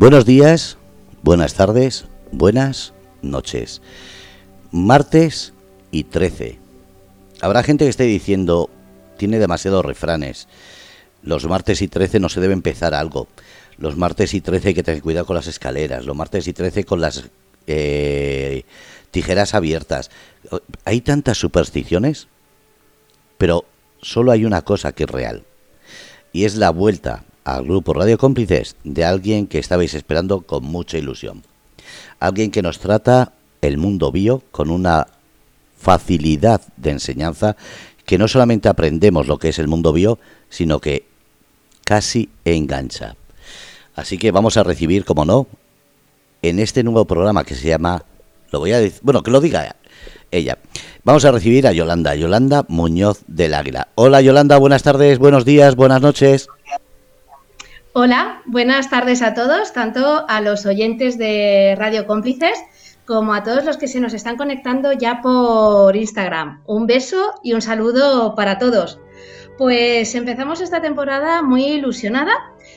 Buenos días, buenas tardes, buenas noches. Martes y 13. Habrá gente que esté diciendo, tiene demasiados refranes. Los martes y 13 no se debe empezar algo. Los martes y 13 hay que tener cuidado con las escaleras. Los martes y 13 con las eh, tijeras abiertas. Hay tantas supersticiones, pero solo hay una cosa que es real. Y es la vuelta al grupo Radio Cómplices de alguien que estabais esperando con mucha ilusión. Alguien que nos trata el mundo bio con una facilidad de enseñanza que no solamente aprendemos lo que es el mundo bio, sino que casi engancha. Así que vamos a recibir, como no, en este nuevo programa que se llama, lo voy a decir, bueno, que lo diga ella. Vamos a recibir a Yolanda, Yolanda Muñoz del Águila. Hola Yolanda, buenas tardes, buenos días, buenas noches. Hola, buenas tardes a todos, tanto a los oyentes de Radio Cómplices como a todos los que se nos están conectando ya por Instagram. Un beso y un saludo para todos. Pues empezamos esta temporada muy ilusionada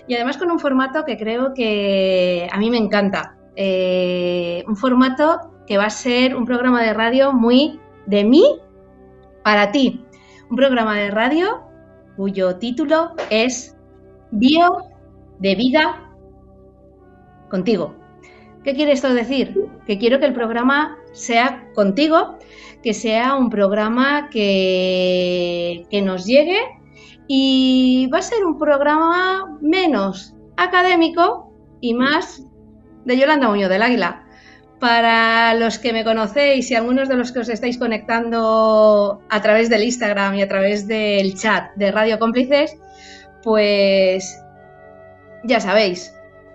y además con un formato que creo que a mí me encanta. Eh, un formato que va a ser un programa de radio muy de mí para ti. Un programa de radio cuyo título es Bio de vida contigo. ¿Qué quiere esto decir? Que quiero que el programa sea contigo, que sea un programa que, que nos llegue y va a ser un programa menos académico y más de Yolanda Muñoz del Águila. Para los que me conocéis y algunos de los que os estáis conectando a través del Instagram y a través del chat de Radio Cómplices, pues ya sabéis,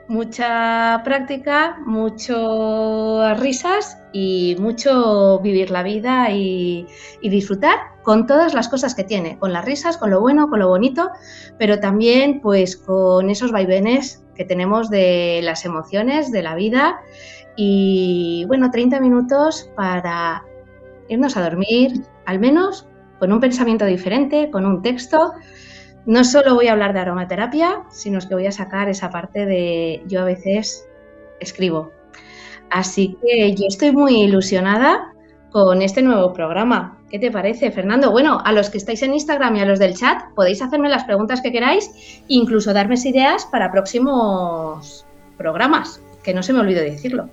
mucha práctica, muchas risas y mucho vivir la vida y, disfrutar con todas las cosas que tiene, con las risas, con lo bueno, con lo bonito, pero también pues con esos vaivenes que tenemos de las emociones, de la vida y bueno, 30 minutos para irnos a dormir, al menos con un pensamiento diferente, con un texto no solo voy a hablar de aromaterapia, sino que voy a sacar esa parte de yo a veces escribo. Así que yo estoy muy ilusionada con este nuevo programa. ¿Qué te parece, Fernando? Bueno, a los que estáis en Instagram y a los del chat, podéis hacerme las preguntas que queráis, incluso darme ideas para próximos programas, que no se me olvide decirlo.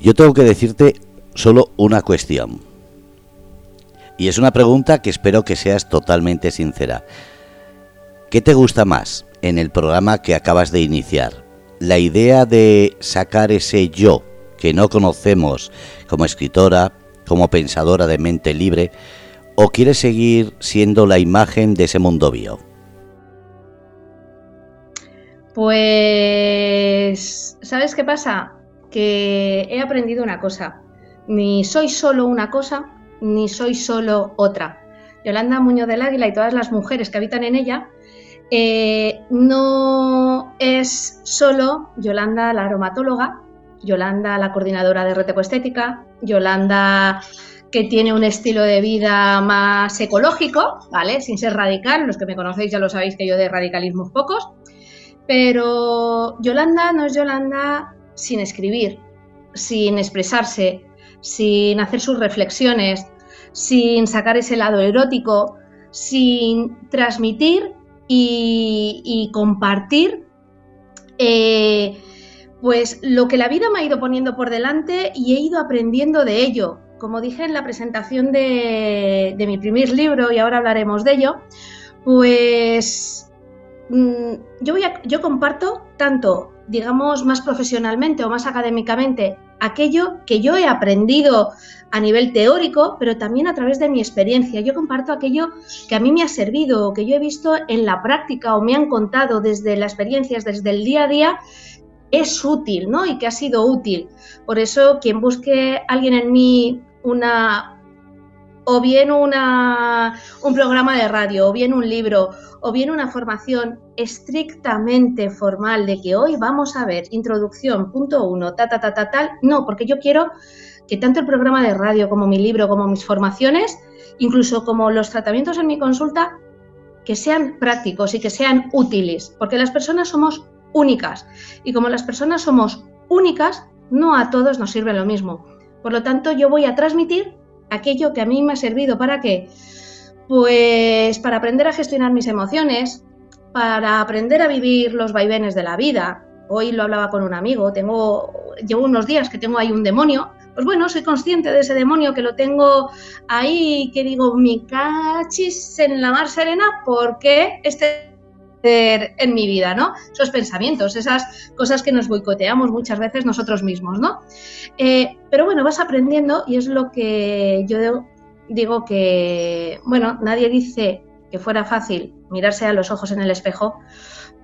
Yo tengo que decirte solo una cuestión. Y es una pregunta que espero que seas totalmente sincera. ¿Qué te gusta más en el programa que acabas de iniciar? ¿La idea de sacar ese yo que no conocemos como escritora, como pensadora de mente libre, o quieres seguir siendo la imagen de ese mundo bio? Pues, ¿sabes qué pasa? Que he aprendido una cosa. Ni soy solo una cosa, ni soy solo otra. Yolanda Muñoz del Águila y todas las mujeres que habitan en ella eh, no es solo Yolanda la aromatóloga, Yolanda la coordinadora de retecoestética, Yolanda que tiene un estilo de vida más ecológico, ¿vale? Sin ser radical, los que me conocéis ya lo sabéis que yo de radicalismos pocos, pero Yolanda no es Yolanda sin escribir, sin expresarse, sin hacer sus reflexiones, sin sacar ese lado erótico, sin transmitir y, compartir eh, pues lo que la vida me ha ido poniendo por delante y he ido aprendiendo de ello. Como dije en la presentación de, mi primer libro, y ahora hablaremos de ello, pues mm, yo comparto tanto, digamos, más profesionalmente o más académicamente aquello que yo he aprendido a nivel teórico, pero también a través de mi experiencia. Yo comparto aquello que a mí me ha servido, que yo he visto en la práctica o me han contado desde las experiencias, desde el día a día, es útil, ¿no? Y que ha sido útil. Por eso, quien busque alguien en mí una o bien una, un programa de radio, o bien un libro, o bien una formación estrictamente formal de que hoy vamos a ver introducción, punto uno, ta, ta, ta, ta, tal. No, porque yo quiero que tanto el programa de radio como mi libro, como mis formaciones, incluso como los tratamientos en mi consulta, que sean prácticos y que sean útiles, porque las personas somos únicas. Y como las personas somos únicas, no a todos nos sirve lo mismo. Por lo tanto, yo voy a transmitir aquello que a mí me ha servido para qué? Pues para aprender a gestionar mis emociones, para aprender a vivir los vaivenes de la vida. Hoy lo hablaba con un amigo, tengo llevo unos días que tengo ahí un demonio, pues bueno, soy consciente de ese demonio que lo tengo ahí, que digo, mi cachis en la mar serena, porque este en mi vida, ¿no? Esos pensamientos, esas cosas que nos boicoteamos muchas veces nosotros mismos, ¿no? Eh, pero bueno, vas aprendiendo y es lo que yo digo que, bueno, nadie dice que fuera fácil mirarse a los ojos en el espejo,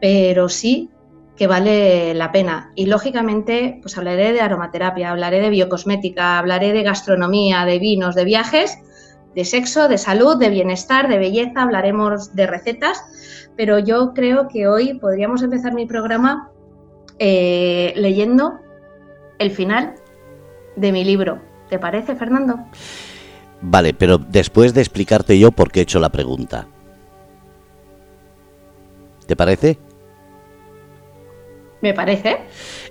pero sí que vale la pena. Y lógicamente, pues hablaré de aromaterapia, hablaré de biocosmética, hablaré de gastronomía, de vinos, de viajes, de sexo, de salud, de bienestar, de belleza, hablaremos de recetas, pero yo creo que hoy podríamos empezar mi programa eh, leyendo el final de mi libro. ¿Te parece, Fernando? Vale, pero después de explicarte yo por qué he hecho la pregunta. ¿Te parece? Me parece.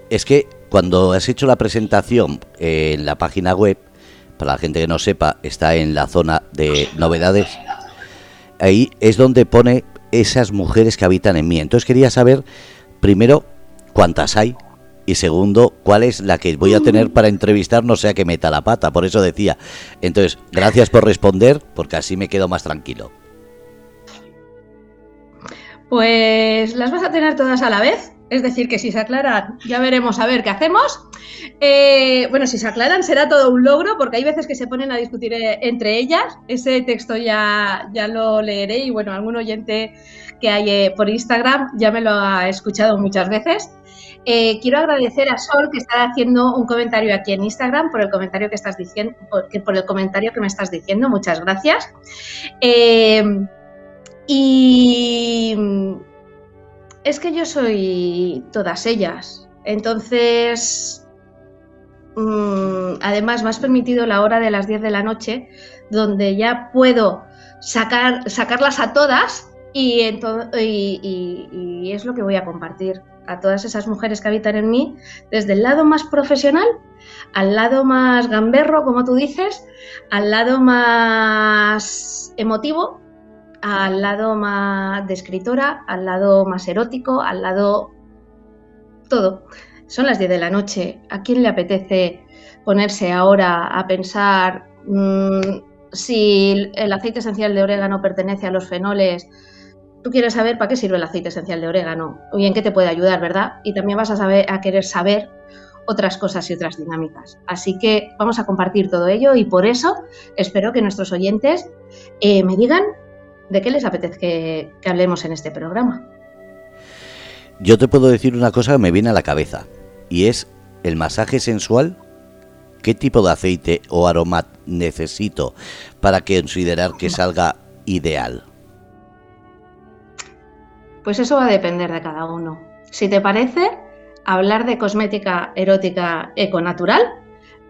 Es que cuando has hecho la presentación en la página web, para la gente que no sepa, está en la zona de novedades, ahí es donde pone esas mujeres que habitan en mí. Entonces quería saber, primero, cuántas hay y segundo, cuál es la que voy a tener para entrevistar, no sea que meta la pata, por eso decía. Entonces, gracias por responder, porque así me quedo más tranquilo. Pues las vas a tener todas a la vez, es decir, que si se aclaran, ya veremos a ver qué hacemos. Eh, bueno, si se aclaran será todo un logro, porque hay veces que se ponen a discutir eh, entre ellas. Ese texto ya, ya lo leeré y bueno, algún oyente que hay eh, por Instagram ya me lo ha escuchado muchas veces. quiero agradecer a Sol que está haciendo un comentario aquí en Instagram por el comentario que estás diciendo, el comentario que me estás diciendo. Muchas gracias. y es que yo soy todas ellas. Entonces, mm, además me has permitido la hora de las 10 de la noche, donde ya puedo sacar, sacarlas a todas y, y, es lo que voy a compartir a todas esas mujeres que habitan en mí, desde el lado más profesional al lado más gamberro, como tú dices, al lado más emotivo al lado más de escritora, al lado más erótico, al lado todo. Son las 10 de la noche. ¿A quién le apetece ponerse ahora a pensar mm, si el aceite esencial de orégano pertenece a los fenoles? Tú quieres saber para qué sirve el aceite esencial de orégano y en qué te puede ayudar, ¿verdad? Y también vas a, saber, a querer saber otras cosas y otras dinámicas. Así que vamos a compartir todo ello y por eso espero que nuestros oyentes eh, me digan ¿De qué les apetece que, hablemos en este programa? Yo te puedo decir una cosa que me viene a la cabeza y es el masaje sensual. ¿Qué tipo de aceite o aroma necesito para considerar que salga ideal? Pues eso va a depender de cada uno. Si te parece, hablar de cosmética erótica econatural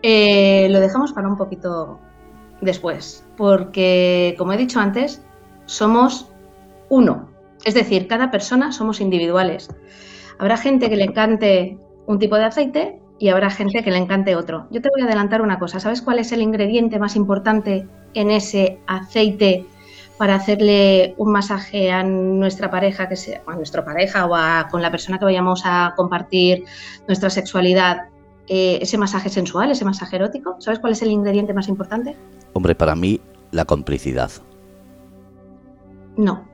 eh, lo dejamos para un poquito después, porque como he dicho antes, somos uno. Es decir, cada persona somos individuales. Habrá gente que le encante un tipo de aceite y habrá gente que le encante otro. Yo te voy a adelantar una cosa. ¿Sabes cuál es el ingrediente más importante en ese aceite para hacerle un masaje a nuestra pareja, que sea, a nuestra pareja o a, con la persona que vayamos a compartir nuestra sexualidad? Eh, ese masaje sensual, ese masaje erótico. ¿Sabes cuál es el ingrediente más importante? Hombre, para mí la complicidad. No.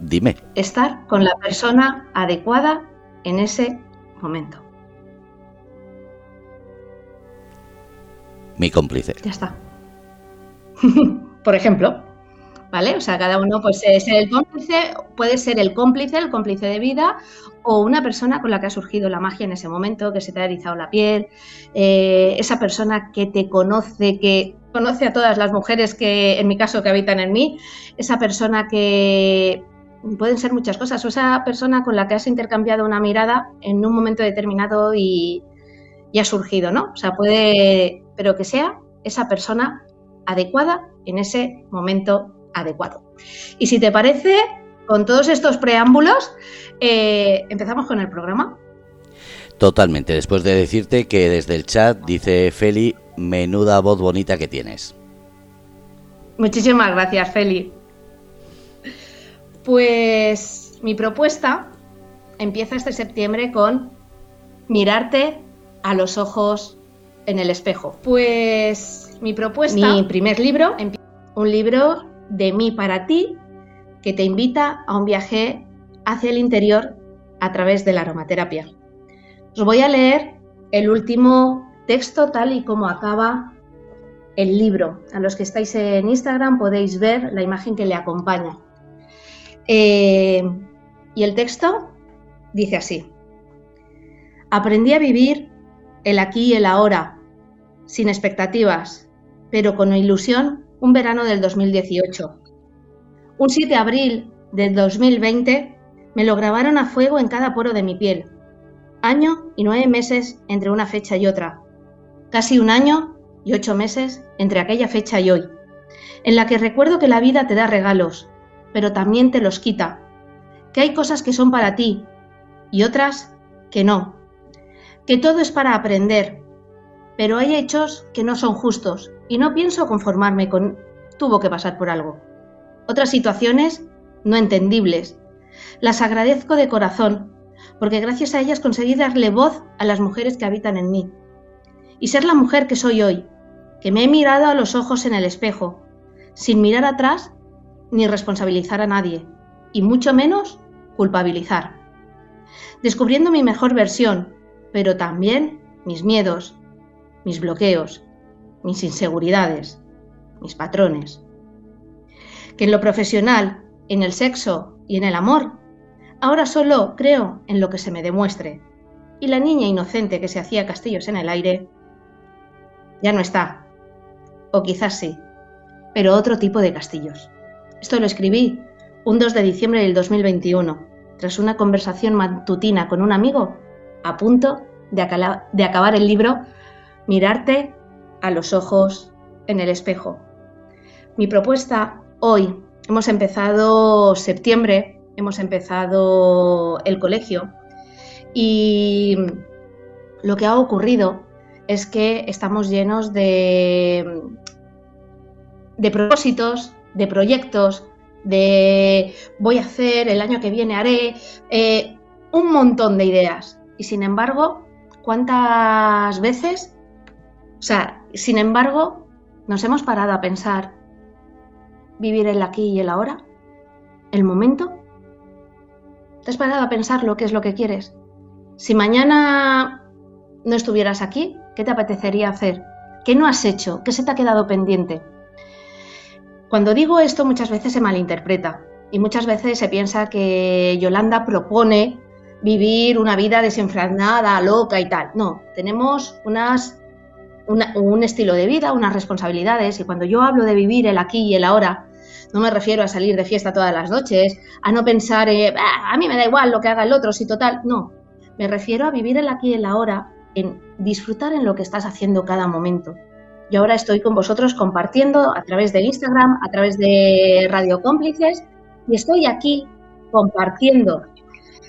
Dime. Estar con la persona adecuada en ese momento. Mi cómplice. Ya está. Por ejemplo, ¿vale? O sea, cada uno pues es el cómplice, puede ser el cómplice, el cómplice de vida, o una persona con la que ha surgido la magia en ese momento, que se te ha erizado la piel, eh, esa persona que te conoce, que conoce a todas las mujeres que, en mi caso, que habitan en mí, esa persona que pueden ser muchas cosas, o esa persona con la que has intercambiado una mirada en un momento determinado y, y ha surgido, ¿no? O sea, puede, pero que sea esa persona adecuada en ese momento adecuado. Y si te parece, con todos estos preámbulos, eh, empezamos con el programa. Totalmente, después de decirte que desde el chat dice Feli, menuda voz bonita que tienes. Muchísimas gracias, Feli. Pues mi propuesta empieza este septiembre con mirarte a los ojos en el espejo. Pues mi propuesta, mi primer libro, un libro de mí para ti que te invita a un viaje hacia el interior a través de la aromaterapia. Os voy a leer el último texto tal y como acaba el libro. A los que estáis en Instagram podéis ver la imagen que le acompaña. Eh, y el texto dice así. Aprendí a vivir el aquí y el ahora, sin expectativas, pero con ilusión, un verano del 2018. Un 7 de abril del 2020 me lo grabaron a fuego en cada poro de mi piel. Año y nueve meses entre una fecha y otra. Casi un año y ocho meses entre aquella fecha y hoy. En la que recuerdo que la vida te da regalos, pero también te los quita. Que hay cosas que son para ti y otras que no. Que todo es para aprender, pero hay hechos que no son justos y no pienso conformarme con tuvo que pasar por algo. Otras situaciones no entendibles. Las agradezco de corazón, porque gracias a ellas conseguí darle voz a las mujeres que habitan en mí. Y ser la mujer que soy hoy, que me he mirado a los ojos en el espejo, sin mirar atrás ni responsabilizar a nadie, y mucho menos culpabilizar. Descubriendo mi mejor versión, pero también mis miedos, mis bloqueos, mis inseguridades, mis patrones. Que en lo profesional, en el sexo y en el amor, ahora solo creo en lo que se me demuestre. Y la niña inocente que se hacía castillos en el aire ya no está. O quizás sí, pero otro tipo de castillos. Esto lo escribí un 2 de diciembre del 2021, tras una conversación matutina con un amigo a punto de, acabar el libro Mirarte a los ojos en el espejo. Mi propuesta hoy, hemos empezado septiembre, hemos empezado el colegio y lo que ha ocurrido es que estamos llenos de, de propósitos, de proyectos, de voy a hacer, el año que viene haré, eh, un montón de ideas. Y sin embargo, ¿cuántas veces? O sea, sin embargo, nos hemos parado a pensar vivir el aquí y el ahora, el momento. ¿Te has parado a pensar lo que es lo que quieres? Si mañana no estuvieras aquí, ¿qué te apetecería hacer? ¿Qué no has hecho? ¿Qué se te ha quedado pendiente? Cuando digo esto muchas veces se malinterpreta y muchas veces se piensa que Yolanda propone vivir una vida desenfrenada, loca y tal. No, tenemos un estilo de vida, unas responsabilidades y cuando yo hablo de vivir el aquí y el ahora, no me refiero a salir de fiesta todas las noches, a no pensar, a mí me da igual lo que haga el otro, si total, no. Me refiero a vivir el aquí y el ahora, en disfrutar en lo que estás haciendo cada momento. Yo ahora estoy con vosotros compartiendo a través de Instagram, a través de Radio Cómplices y estoy aquí compartiendo.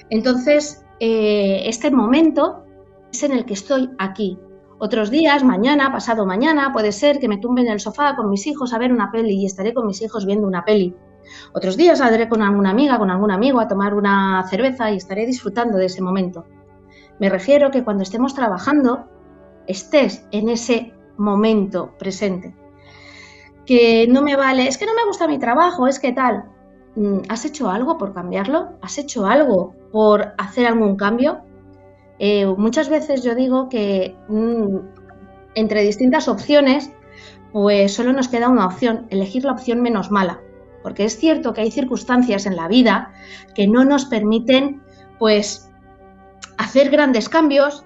Entonces, eh, este momento es en el que estoy aquí. Otros días, mañana, pasado mañana, puede ser que me tumbe en el sofá con mis hijos a ver una peli y estaré con mis hijos viendo una peli. Otros días saldré con alguna amiga, con algún amigo a tomar una cerveza y estaré disfrutando de ese momento. Me refiero que cuando estemos trabajando, estés en ese momento presente. Que no me vale, es que no me gusta mi trabajo, es que tal. Mm, ¿Has hecho algo por cambiarlo? ¿Has hecho algo por hacer algún cambio? Eh, muchas veces yo digo que mm, entre distintas opciones, pues solo nos queda una opción, elegir la opción menos mala. Porque es cierto que hay circunstancias en la vida que no nos permiten, pues, hacer grandes cambios,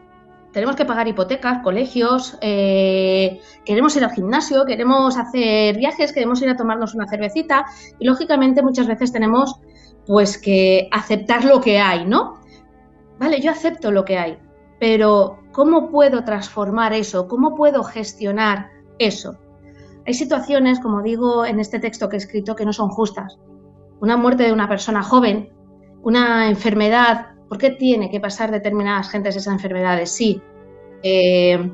tenemos que pagar hipotecas, colegios, eh, queremos ir al gimnasio, queremos hacer viajes, queremos ir a tomarnos una cervecita y lógicamente muchas veces tenemos pues que aceptar lo que hay, ¿no? Vale, yo acepto lo que hay, pero ¿cómo puedo transformar eso? ¿Cómo puedo gestionar eso? Hay situaciones, como digo en este texto que he escrito, que no son justas. una muerte de una persona joven, una enfermedad, ¿por qué tiene que pasar determinadas gentes esas enfermedades? Sí. Eh,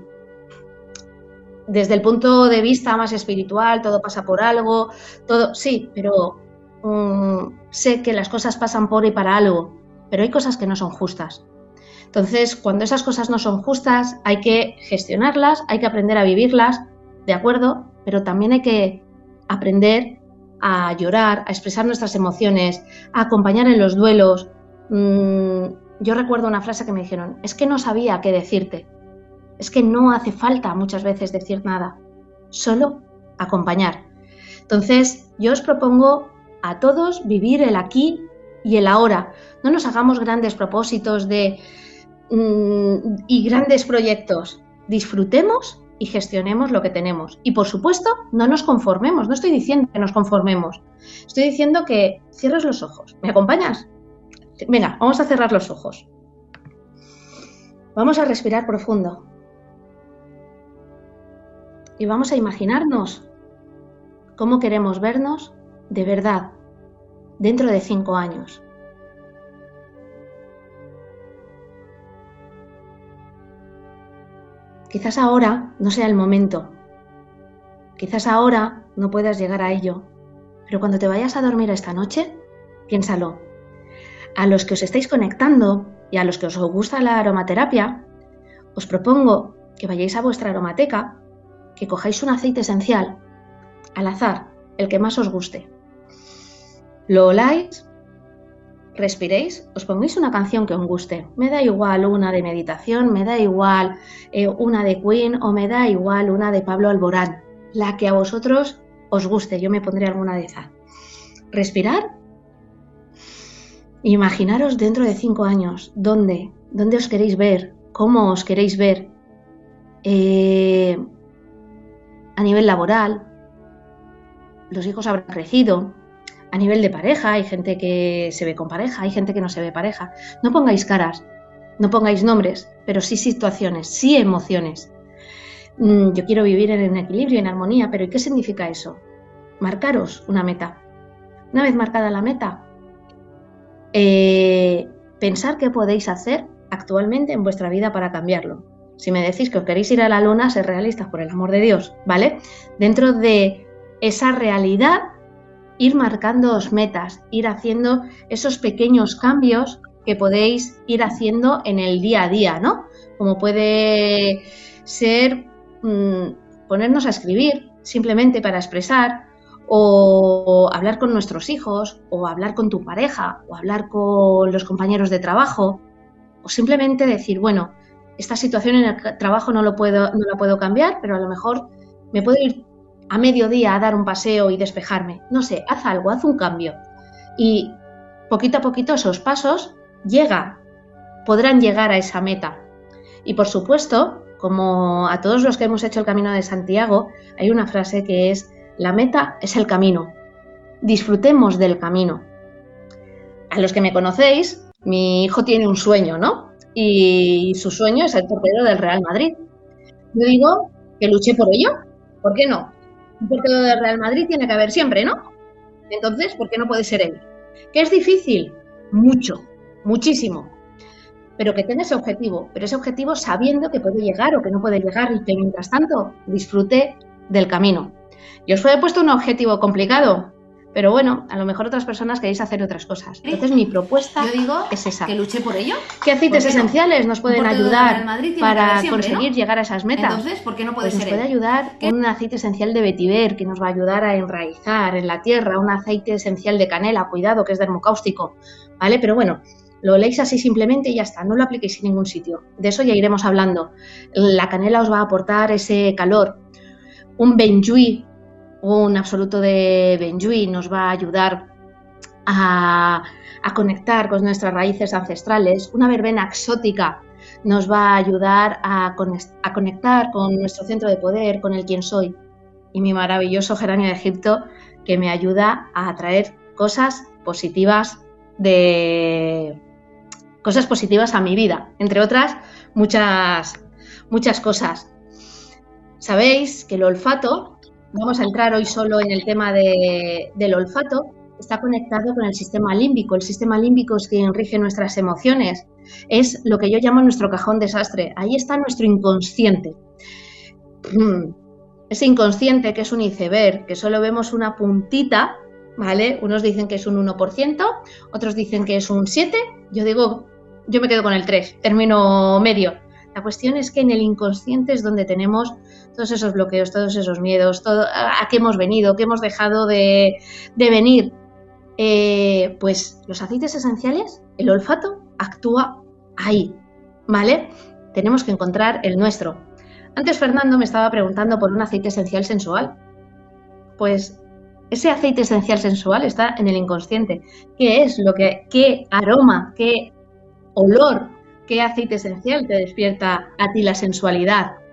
desde el punto de vista más espiritual, todo pasa por algo, todo, sí, pero mm, sé que las cosas pasan por y para algo, pero hay cosas que no son justas. Entonces, cuando esas cosas no son justas, hay que gestionarlas, hay que aprender a vivirlas, ¿de acuerdo? Pero también hay que aprender a llorar, a expresar nuestras emociones, a acompañar en los duelos. Mm, yo recuerdo una frase que me dijeron, es que no sabía qué decirte. Es que no hace falta muchas veces decir nada, solo acompañar. Entonces, yo os propongo a todos vivir el aquí y el ahora. No nos hagamos grandes propósitos de, mm, y grandes proyectos. Disfrutemos y gestionemos lo que tenemos. Y por supuesto, no nos conformemos. No estoy diciendo que nos conformemos. Estoy diciendo que cierres los ojos. ¿Me acompañas? Venga, vamos a cerrar los ojos. Vamos a respirar profundo y vamos a imaginarnos cómo queremos vernos de verdad dentro de cinco años. Quizás ahora no sea el momento, quizás ahora no puedas llegar a ello, pero cuando te vayas a dormir esta noche, piénsalo. A los que os estáis conectando y a los que os gusta la aromaterapia, os propongo que vayáis a vuestra aromateca que cojáis un aceite esencial, al azar, el que más os guste. Lo oláis, respiréis, os pongáis una canción que os guste. Me da igual una de meditación, me da igual eh, una de Queen o me da igual una de Pablo Alborán. La que a vosotros os guste, yo me pondré alguna de esas. Respirar. Imaginaros dentro de cinco años, ¿dónde? ¿Dónde os queréis ver? ¿Cómo os queréis ver? Eh, a nivel laboral, los hijos habrán crecido, a nivel de pareja, hay gente que se ve con pareja, hay gente que no se ve pareja. No pongáis caras, no pongáis nombres, pero sí situaciones, sí emociones. Mm, yo quiero vivir en equilibrio, en armonía, pero ¿y qué significa eso? Marcaros una meta. Una vez marcada la meta, eh, pensar qué podéis hacer actualmente en vuestra vida para cambiarlo. Si me decís que os queréis ir a la luna, ser realistas, por el amor de Dios, ¿vale? Dentro de esa realidad, ir marcándoos metas, ir haciendo esos pequeños cambios que podéis ir haciendo en el día a día, ¿no? Como puede ser mm, ponernos a escribir simplemente para expresar, o hablar con nuestros hijos, o hablar con tu pareja, o hablar con los compañeros de trabajo, o simplemente decir, bueno, esta situación en el trabajo no, lo puedo, no la puedo cambiar, pero a lo mejor me puedo ir a mediodía a dar un paseo y despejarme. No sé, haz algo, haz un cambio. Y poquito a poquito esos pasos llegan, podrán llegar a esa meta. Y por supuesto, como a todos los que hemos hecho el camino de Santiago, hay una frase que es, la meta es el camino. Disfrutemos del camino. A los que me conocéis, mi hijo tiene un sueño, ¿no? y su sueño es el portero del Real Madrid. Yo digo que luché por ello. ¿Por qué no? Un portero del Real Madrid tiene que haber siempre, ¿no? Entonces, ¿por qué no puede ser él? ¿Que es difícil? Mucho, muchísimo. Pero que tenga ese objetivo, pero ese objetivo sabiendo que puede llegar o que no puede llegar y que mientras tanto disfrute del camino. Yo os he puesto un objetivo complicado, pero bueno, a lo mejor otras personas queréis hacer otras cosas. Entonces mi propuesta es esa. Que luche por ello. ¿Qué aceites esenciales nos pueden ayudar para conseguir llegar a esas metas? Entonces, ¿por qué no puede pues Nos puede ayudar un aceite esencial de vetiver que nos va a ayudar a enraizar en la tierra, un aceite esencial de canela, cuidado, que es dermocáustico, ¿vale? Pero bueno, lo leéis así simplemente y ya está, no lo apliquéis en ningún sitio. De eso ya iremos hablando. La canela os va a aportar ese calor. Un benjuí un absoluto de Benjuí nos va a ayudar a, conectar con nuestras raíces ancestrales. Una verbena exótica nos va a ayudar a, conectar con nuestro centro de poder, con el quién soy. Y mi maravilloso geranio de Egipto que me ayuda a atraer cosas positivas de cosas positivas a mi vida, entre otras muchas muchas cosas. Sabéis que el olfato Vamos a entrar hoy solo en el tema del olfato. está conectado con el sistema límbico. El sistema límbico es quien rige nuestras emociones. Es lo que yo llamo nuestro cajón desastre. Ahí está nuestro inconsciente. Ese inconsciente que es un iceberg, que solo vemos una puntita, ¿vale? Unos dicen que es un 1%, otros dicen que es un 7%. Yo digo, yo me quedo con el 3, término medio. La cuestión es que en el inconsciente es donde tenemos todos esos bloqueos, todos esos miedos, todo, a, qué hemos venido, qué hemos dejado de, venir. Eh, pues los aceites esenciales, el olfato actúa ahí, ¿vale? Tenemos que encontrar el nuestro. Antes Fernando me estaba preguntando por un aceite esencial sensual. Pues ese aceite esencial sensual está en el inconsciente. ¿Qué es lo que, qué aroma, qué olor, qué aceite esencial te despierta a ti la sensualidad?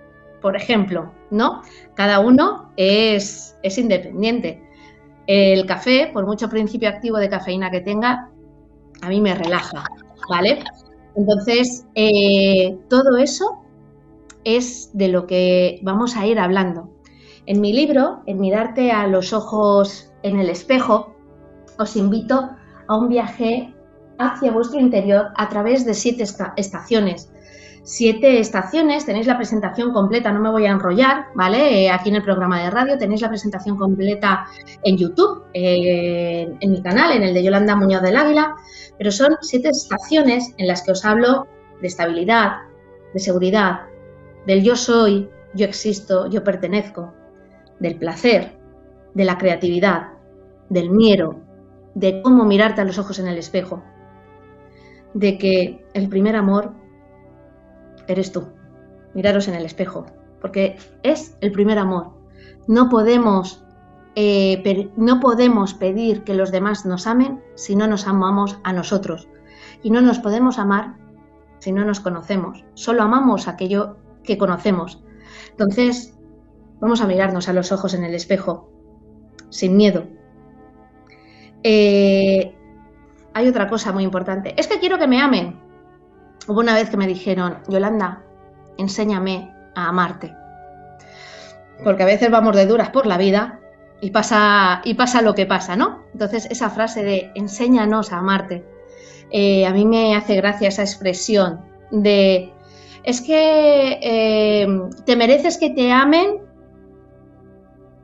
por ejemplo, ¿no? Cada uno es, es independiente. El café, por mucho principio activo de cafeína que tenga, a mí me relaja, ¿vale? Entonces, eh, todo eso es de lo que vamos a ir hablando. En mi libro, en mirarte a los ojos en el espejo, os invito a un viaje hacia vuestro interior a través de siete estaciones siete estaciones, tenéis la presentación completa, no me voy a enrollar, ¿vale? Eh, aquí en el programa de radio tenéis la presentación completa en YouTube, eh, en mi canal, en el de Yolanda Muñoz del Águila, pero son siete estaciones en las que os hablo de estabilidad, de seguridad, del yo soy, yo existo, yo pertenezco, del placer, de la creatividad, del miedo, de cómo mirarte a los ojos en el espejo, de que el primer amor eres tú. Miraros en el espejo, porque es el primer amor. No podemos, eh, no podemos pedir que los demás nos amen si no nos amamos a nosotros. Y no nos podemos amar si no nos conocemos. Solo amamos aquello que conocemos. Entonces, vamos a mirarnos a los ojos en el espejo, sin miedo. Eh, hay otra cosa muy importante. Es que quiero que me amen. Hubo una vez que me dijeron, Yolanda, enséñame a amarte. Porque a veces vamos de duras por la vida y pasa, y pasa lo que pasa, ¿no? Entonces esa frase de enséñanos a amarte, eh, a mí me hace gracia esa expresión de, es que eh, te mereces que te amen,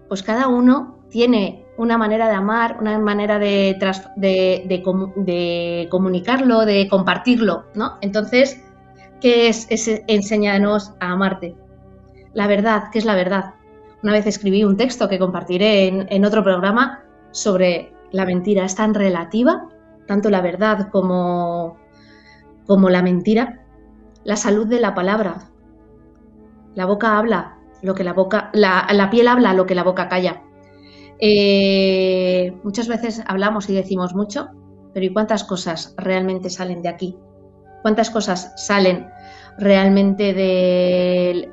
pues cada uno tiene una manera de amar, una manera de, de, comunicarlo, de compartirlo, ¿no? Entonces, ¿qué es, enséñanos a amarte? La verdad, ¿qué es la verdad? Una vez escribí un texto que compartiré en, otro programa sobre la mentira. Es tan relativa, tanto la verdad como, como la mentira. La salud de la palabra. La boca habla lo que la boca, la, la piel habla lo que la boca calla. Eh, muchas veces hablamos y decimos mucho, pero ¿y cuántas cosas realmente salen de aquí? ¿Cuántas cosas salen realmente de,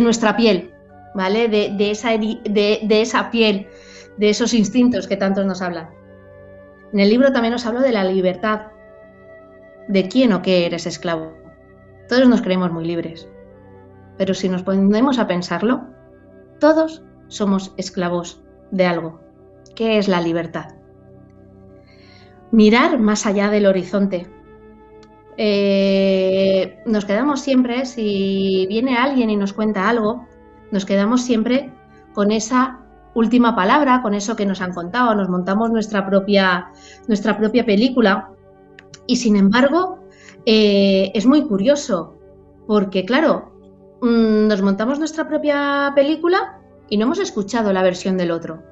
nuestra piel? ¿Vale? De, esa, de, esa piel, de esos instintos que tantos nos hablan. En el libro también os hablo de la libertad, de quién o qué eres esclavo. Todos nos creemos muy libres, pero si nos ponemos a pensarlo, todos somos esclavos de algo. ¿Qué es la libertad? Mirar más allá del horizonte. Eh, nos quedamos siempre, si viene alguien y nos cuenta algo, nos quedamos siempre con esa última palabra, con eso que nos han contado, nos montamos nuestra propia, nuestra propia película y sin embargo eh, es muy curioso porque claro, mm, nos montamos nuestra propia película y no hemos escuchado la versión del otro.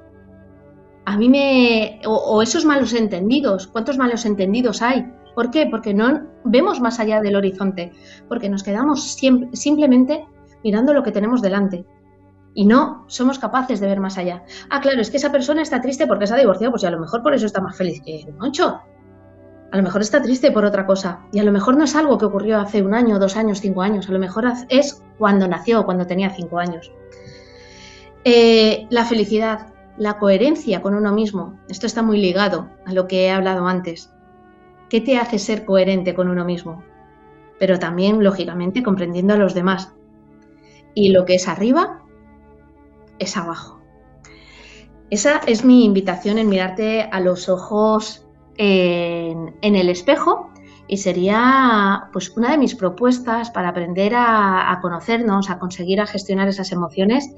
A mí me... o, esos malos entendidos, ¿cuántos malos entendidos hay? ¿Por qué? Porque no vemos más allá del horizonte, porque nos quedamos simplemente mirando lo que tenemos delante y no somos capaces de ver más allá. Ah, claro, es que esa persona está triste porque se ha divorciado, pues a lo mejor por eso está más feliz que mucho. A lo mejor está triste por otra cosa y a lo mejor no es algo que ocurrió hace un año, dos años, cinco años, a lo mejor es cuando nació, cuando tenía cinco años. Eh, la felicidad, la coherencia con uno mismo. Esto está muy ligado a lo que he hablado antes. ¿Qué te hace ser coherente con uno mismo? Pero también, lógicamente, comprendiendo a los demás. Y lo que es arriba es abajo. Esa es mi invitación en mirarte a los ojos en, el espejo y sería pues una de mis propuestas para aprender a, conocernos, a conseguir a gestionar esas emociones,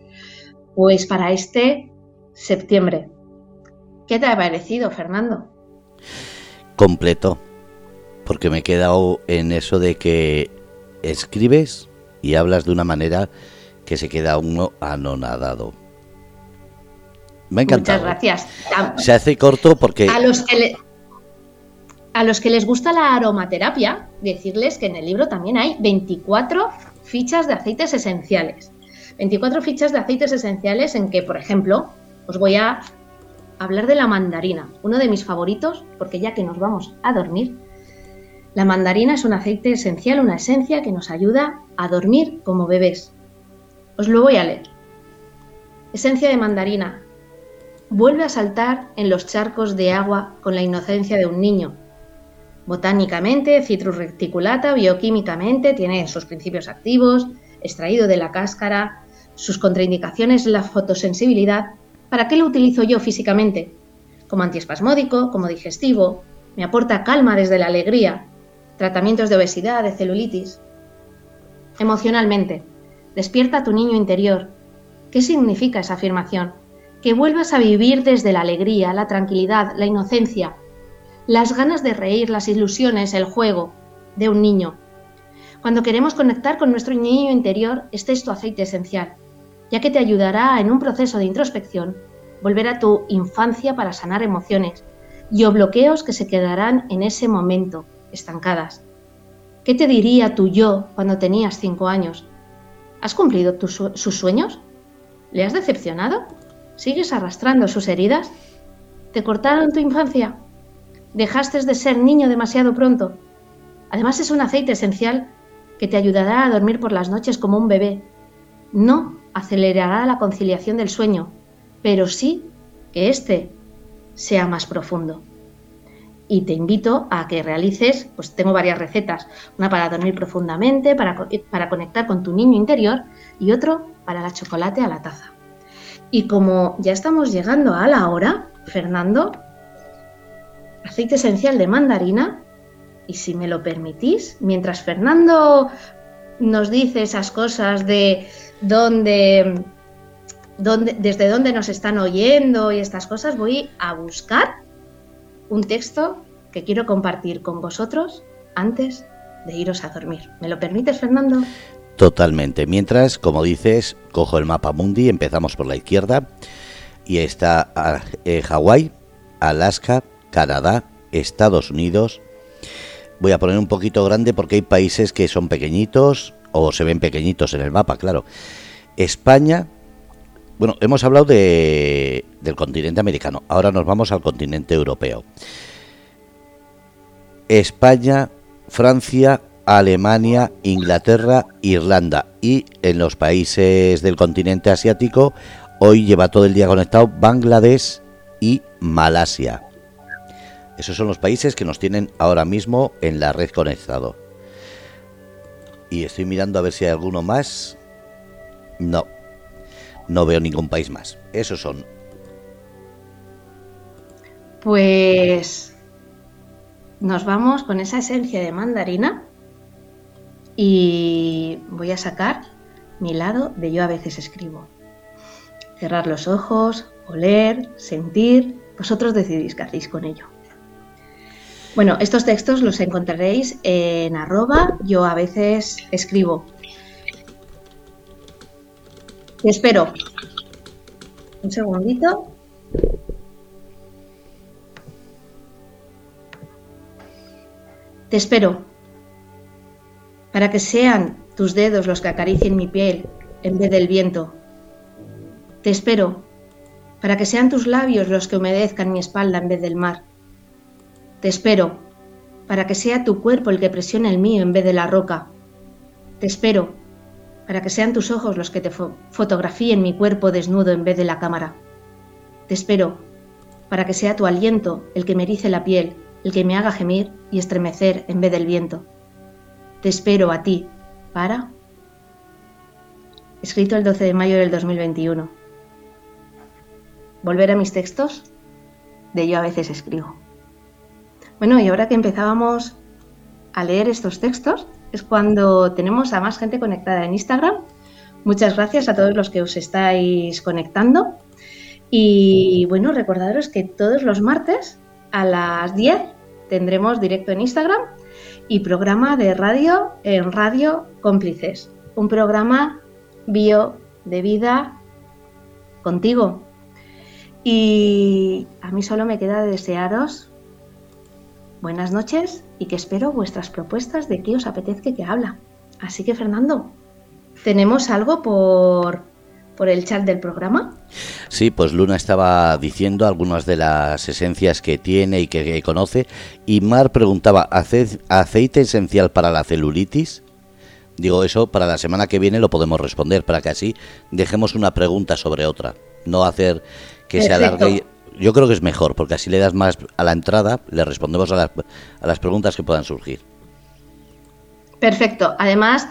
pues para este septiembre. ¿Qué te ha parecido, Fernando? Completo, porque me he quedado en eso de que escribes y hablas de una manera que se queda uno anonadado. Me ha encantado. Muchas gracias. Se hace corto porque... A los que, a los que les gusta la aromaterapia, decirles que en el libro también hay 24 fichas de aceites esenciales. 24 fichas de aceites esenciales en que, por ejemplo, os voy a hablar de la mandarina, uno de mis favoritos, porque ya que nos vamos a dormir, la mandarina es un aceite esencial, una esencia que nos ayuda a dormir como bebés. Os lo voy a leer. Esencia de mandarina, vuelve a saltar en los charcos de agua con la inocencia de un niño. Botánicamente, Citrus reticulata, bioquímicamente, tiene sus principios activos, extraído de la cáscara, sus contraindicaciones la fotosensibilidad. ¿Para qué lo utilizo yo físicamente? Como antiespasmódico, como digestivo, me aporta calma desde la alegría, tratamientos de obesidad, de celulitis. Emocionalmente, despierta a tu niño interior. ¿Qué significa esa afirmación? que vuelvas a vivir desde la alegría, la tranquilidad, la inocencia, las ganas de reír, las ilusiones, el juego de un niño. Cuando queremos conectar con nuestro niño interior, este es tu aceite esencial, ya que te ayudará en un proceso de introspección volver a tu infancia para sanar emociones y o bloqueos que se quedarán en ese momento, estancadas. ¿Qué te diría tu yo cuando tenías cinco años? ¿Has cumplido sus sueños? ¿Le has decepcionado? ¿Sigues arrastrando sus heridas? ¿Te cortaron tu infancia? ¿Dejaste de ser niño demasiado pronto? Además es un aceite esencial que te ayudará a dormir por las noches como un bebé. No acelerará la conciliación del sueño, pero sí que éste sea más profundo. Y te invito a que realices, pues tengo varias recetas, una para dormir profundamente, para, para conectar con tu niño interior y otro para la chocolate a la taza. Y como ya estamos llegando a la hora, Fernando, aceite esencial de mandarina, y si me lo permitís, mientras Fernando nos dice esas cosas de dónde, dónde, desde dónde nos están oyendo y estas cosas, voy a buscar un texto que quiero compartir con vosotros antes de iros a dormir. ¿Me lo permites, Fernando? Totalmente. Mientras, como dices, cojo el mapa mundi, empezamos por la izquierda y está ah, eh, Hawái, Alaska, Canadá, Estados Unidos. Voy a poner un poquito grande porque hay países que son pequeñitos o se ven pequeñitos en el mapa, claro. España, bueno, hemos hablado de, del continente americano, ahora nos vamos al continente europeo. España, Francia, Alemania, Inglaterra, Irlanda y en los países del continente asiático hoy lleva todo el día conectado Bangladesh y Malasia. Esos son los países que nos tienen ahora mismo en la red conectado. Y estoy mirando a ver si hay alguno más. No, no veo ningún país más. Esos son. Pues nos vamos con esa esencia de mandarina y voy a sacar mi lado de yo a veces escribo. Cerrar los ojos, oler, sentir, vosotros decidís qué hacéis con ello. Bueno, estos textos los encontraréis en arroba yo a veces escribo. Te espero. Un segundito. Te espero para que sean tus dedos los que acaricien mi piel en vez del viento. Te espero, para que sean tus labios los que humedezcan mi espalda en vez del mar. Te espero, para que sea tu cuerpo el que presione el mío en vez de la roca. Te espero, para que sean tus ojos los que te fotografíen mi cuerpo desnudo en vez de la cámara. Te espero, para que sea tu aliento el que me erice la piel, el que me haga gemir y estremecer en vez del viento. Te espero a ti para... Escrito el 12 de mayo del 2021. volver a mis textos, de yo a veces escribo. Bueno, y ahora que empezábamos a leer estos textos, es cuando tenemos a más gente conectada en Instagram. Muchas gracias a todos los que os estáis conectando. Y bueno, recordaros que todos los martes a las 10 tendremos directo en Instagram y programa de radio en Radio Cómplices. Un programa bio de vida contigo. Y a mí solo me queda desearos buenas noches y que espero vuestras propuestas de qué os apetezca que habla. Así que Fernando, ¿tenemos algo por, por el chat del programa? Sí, pues Luna estaba diciendo algunas de las esencias que tiene y que, conoce. Y Mar preguntaba, ¿aceite esencial para la celulitis? Digo, eso para la semana que viene lo podemos responder, para que así dejemos una pregunta sobre otra. No hacer que se alargue. Yo creo que es mejor, porque así le das más a la entrada, le respondemos a las, a las preguntas que puedan surgir. Perfecto. Además,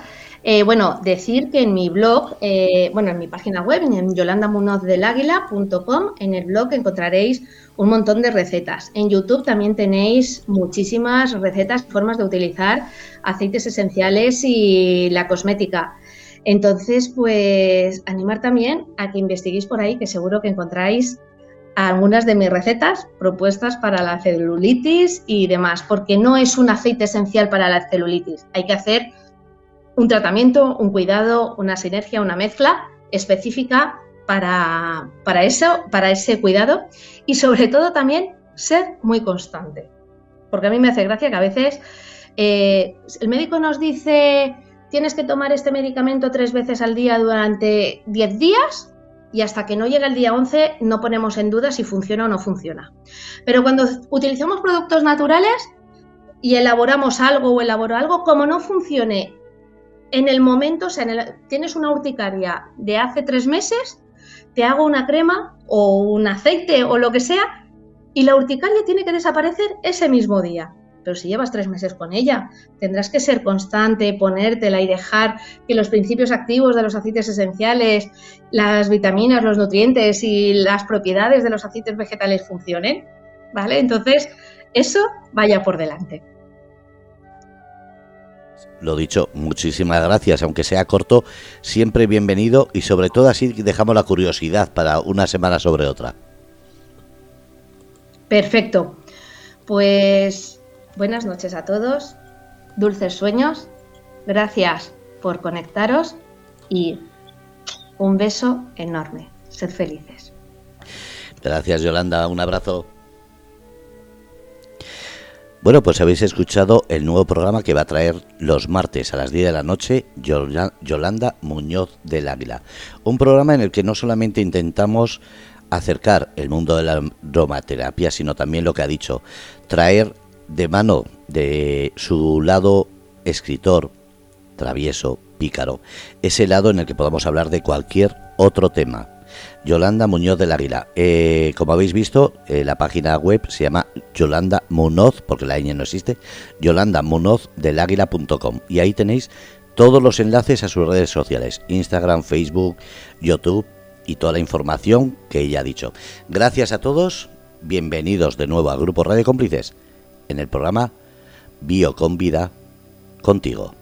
eh, bueno, decir que en mi blog, eh, bueno, en mi página web, en yolandamunozdeláguila.com, en el blog encontraréis un montón de recetas. En YouTube también tenéis muchísimas recetas, formas de utilizar aceites esenciales y la cosmética. Entonces, pues animar también a que investiguéis por ahí, que seguro que encontráis algunas de mis recetas propuestas para la celulitis y demás, porque no es un aceite esencial para la celulitis. Hay que hacer un tratamiento, un cuidado, una sinergia, una mezcla específica para, para, eso, para ese cuidado y sobre todo también ser muy constante. Porque a mí me hace gracia que a veces eh, el médico nos dice tienes que tomar este medicamento tres veces al día durante 10 días y hasta que no llega el día 11 no ponemos en duda si funciona o no funciona. Pero cuando utilizamos productos naturales y elaboramos algo o elaboro algo, como no funcione en el momento, o sea, tienes una urticaria de hace tres meses, te hago una crema o un aceite o lo que sea, y la urticaria tiene que desaparecer ese mismo día. Pero si llevas tres meses con ella, tendrás que ser constante, ponértela y dejar que los principios activos de los aceites esenciales, las vitaminas, los nutrientes y las propiedades de los aceites vegetales funcionen. ¿Vale? Entonces, eso vaya por delante. Lo dicho, muchísimas gracias, aunque sea corto, siempre bienvenido y sobre todo así dejamos la curiosidad para una semana sobre otra. Perfecto. Pues buenas noches a todos, dulces sueños, gracias por conectaros y un beso enorme. Sed felices. Gracias Yolanda, un abrazo. Bueno, pues habéis escuchado el nuevo programa que va a traer los martes a las 10 de la noche Yolanda Muñoz del Águila. Un programa en el que no solamente intentamos acercar el mundo de la aromaterapia, sino también lo que ha dicho, traer de mano de su lado escritor, travieso, pícaro, ese lado en el que podamos hablar de cualquier otro tema. Yolanda Muñoz del Águila. Eh, como habéis visto, eh, la página web se llama Yolanda Munoz, porque la ñ no existe, yolandamunozdeláguila.com. Y ahí tenéis todos los enlaces a sus redes sociales, Instagram, Facebook, YouTube y toda la información que ella ha dicho. Gracias a todos, bienvenidos de nuevo al Grupo Radio Cómplices en el programa Bio con Vida contigo.